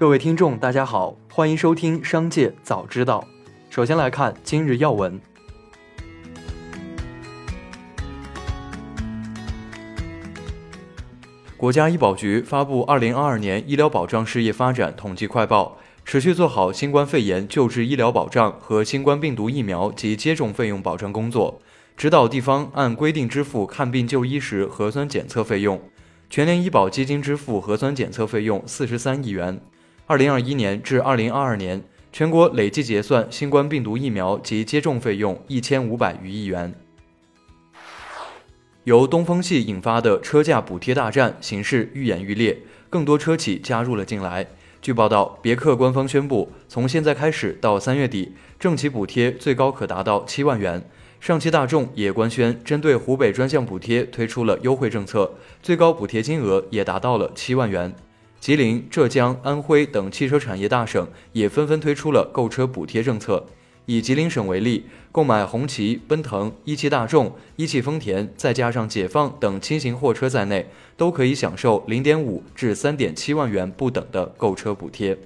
各位听众，大家好，欢迎收听《商界早知道》。首先来看今日要闻。国家医保局发布《二零二二年医疗保障事业发展统计快报》，持续做好新冠肺炎救治医疗保障和新冠病毒疫苗及接种费用保障工作，指导地方按规定支付看病就医时核酸检测费用。全年医保基金支付核酸检测费用四十三亿元。二零二一年至二零二二年，全国累计结算新冠病毒疫苗及接种费用一千五百余亿元。由东风系引发的车价补贴大战形势愈演愈烈，更多车企加入了进来。据报道，别克官方宣布，从现在开始到三月底，政企补贴最高可达到七万元。上汽大众也官宣，针对湖北专项补贴推出了优惠政策，最高补贴金额也达到了七万元。吉林、浙江、安徽等汽车产业大省也纷纷推出了购车补贴政策。以吉林省为例，购买红旗、奔腾、一汽大众、一汽丰田，再加上解放等轻型货车在内，都可以享受零点五至三点七万元不等的购车补贴。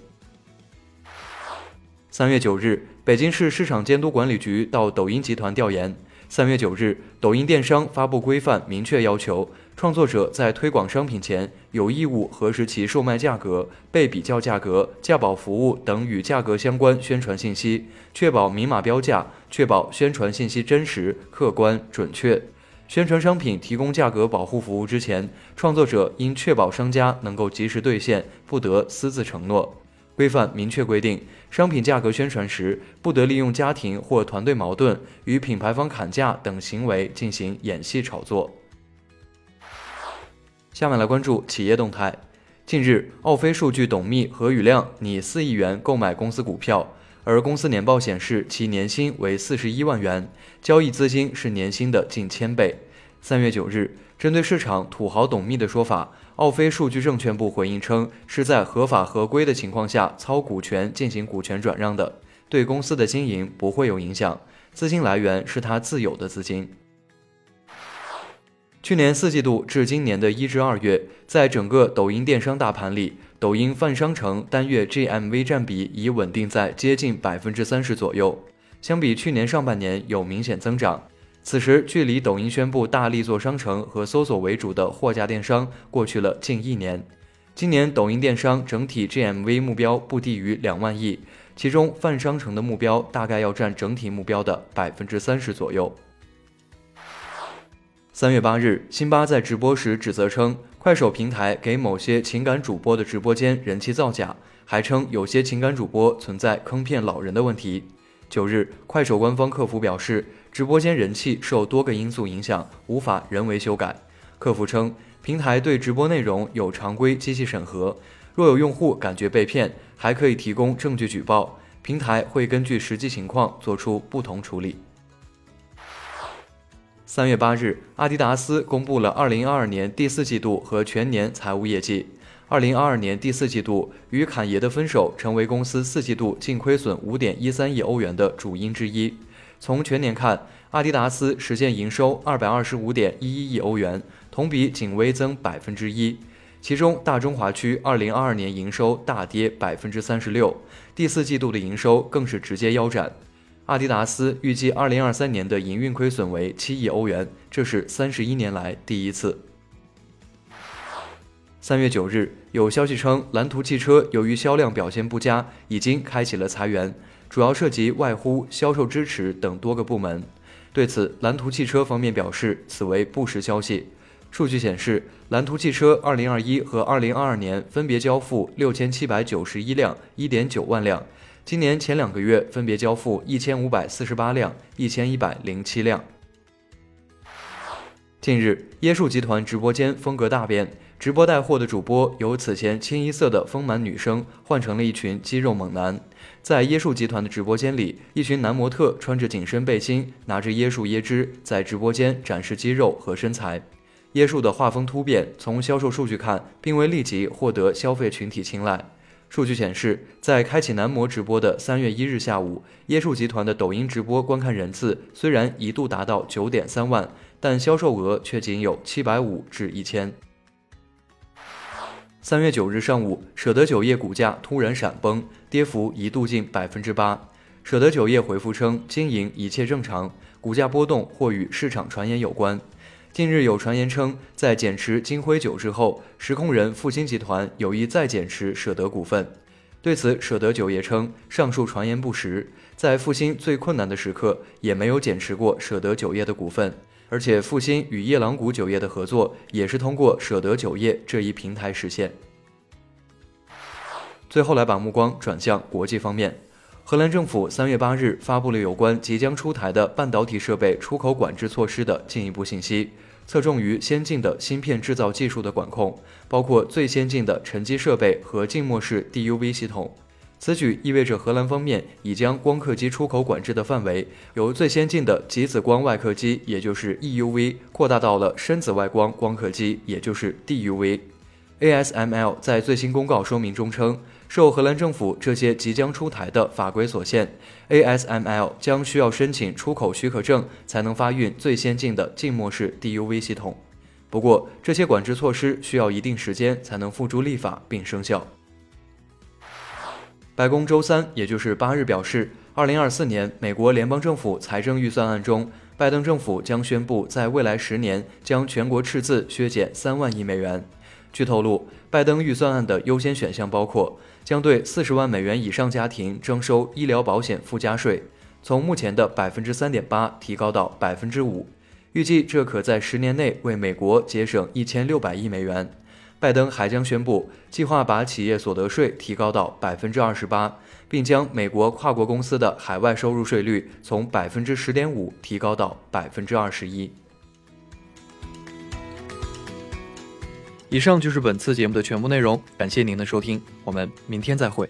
三月九日，北京市市场监督管理局到抖音集团调研。三月九日，抖音电商发布规范，明确要求创作者在推广商品前有义务核实其售卖价格、被比较价格、价保服务等与价格相关宣传信息，确保明码标价，确保宣传信息真实、客观、准确。宣传商品提供价格保护服务之前，创作者应确保商家能够及时兑现，不得私自承诺。规范明确规定，商品价格宣传时，不得利用家庭或团队矛盾与品牌方砍价等行为进行演戏炒作。下面来关注企业动态。近日，奥飞数据董秘何宇亮拟四亿元购买公司股票，而公司年报显示其年薪为四十一万元，交易资金是年薪的近千倍。三月九日，针对市场土豪董秘的说法。奥飞数据证券部回应称，是在合法合规的情况下操股权进行股权转让的，对公司的经营不会有影响，资金来源是他自有的资金。去年四季度至今年的一至二月，在整个抖音电商大盘里，抖音泛商城单月 GMV 占比已稳定在接近百分之三十左右，相比去年上半年有明显增长。此时，距离抖音宣布大力做商城和搜索为主的货架电商过去了近一年。今年抖音电商整体 GMV 目标不低于两万亿，其中泛商城的目标大概要占整体目标的百分之三十左右。三月八日，辛巴在直播时指责称，快手平台给某些情感主播的直播间人气造假，还称有些情感主播存在坑骗老人的问题。九日，快手官方客服表示。直播间人气受多个因素影响，无法人为修改。客服称，平台对直播内容有常规机器审核，若有用户感觉被骗，还可以提供证据举报，平台会根据实际情况做出不同处理。三月八日，阿迪达斯公布了二零二二年第四季度和全年财务业绩。二零二二年第四季度与侃爷的分手成为公司四季度净亏损五点一三亿欧元的主因之一。从全年看，阿迪达斯实现营收二百二十五点一一亿欧元，同比仅微增百分之一。其中，大中华区二零二二年营收大跌百分之三十六，第四季度的营收更是直接腰斩。阿迪达斯预计二零二三年的营运亏损为七亿欧元，这是三十一年来第一次。三月九日，有消息称，蓝图汽车由于销量表现不佳，已经开启了裁员。主要涉及外呼、销售支持等多个部门。对此，蓝图汽车方面表示，此为不实消息。数据显示，蓝图汽车2021和2022年分别交付6791辆、1.9万辆，今年前两个月分别交付1548辆、1107辆。近日，椰树集团直播间风格大变，直播带货的主播由此前清一色的丰满女生换成了一群肌肉猛男。在椰树集团的直播间里，一群男模特穿着紧身背心，拿着椰树椰汁，在直播间展示肌肉和身材。椰树的画风突变，从销售数据看，并未立即获得消费群体青睐。数据显示，在开启男模直播的三月一日下午，椰树集团的抖音直播观看人次虽然一度达到九点三万，但销售额却仅有七百五至一千。三月九日上午，舍得酒业股价突然闪崩，跌幅一度近百分之八。舍得酒业回复称，经营一切正常，股价波动或与市场传言有关。近日有传言称，在减持金辉酒之后，实控人复兴集团有意再减持舍得股份。对此，舍得酒业称，上述传言不实，在复兴最困难的时刻，也没有减持过舍得酒业的股份。而且，复兴与夜郎谷酒业的合作也是通过舍得酒业这一平台实现。最后，来把目光转向国际方面。荷兰政府三月八日发布了有关即将出台的半导体设备出口管制措施的进一步信息，侧重于先进的芯片制造技术的管控，包括最先进的沉积设备和静默式 DUV 系统。此举意味着荷兰方面已将光刻机出口管制的范围由最先进的极紫光外刻机，也就是 EUV，扩大到了深紫外光光刻机，也就是 DUV。ASML 在最新公告说明中称，受荷兰政府这些即将出台的法规所限，ASML 将需要申请出口许可证才能发运最先进的静默式 DUV 系统。不过，这些管制措施需要一定时间才能付诸立法并生效。白宫周三，也就是八日表示，二零二四年美国联邦政府财政预算案中，拜登政府将宣布在未来十年将全国赤字削减三万亿美元。据透露，拜登预算案的优先选项包括将对四十万美元以上家庭征收医疗保险附加税，从目前的百分之三点八提高到百分之五，预计这可在十年内为美国节省一千六百亿美元。拜登还将宣布，计划把企业所得税提高到百分之二十八，并将美国跨国公司的海外收入税率从百分之十点五提高到百分之二十一。以上就是本次节目的全部内容，感谢您的收听，我们明天再会。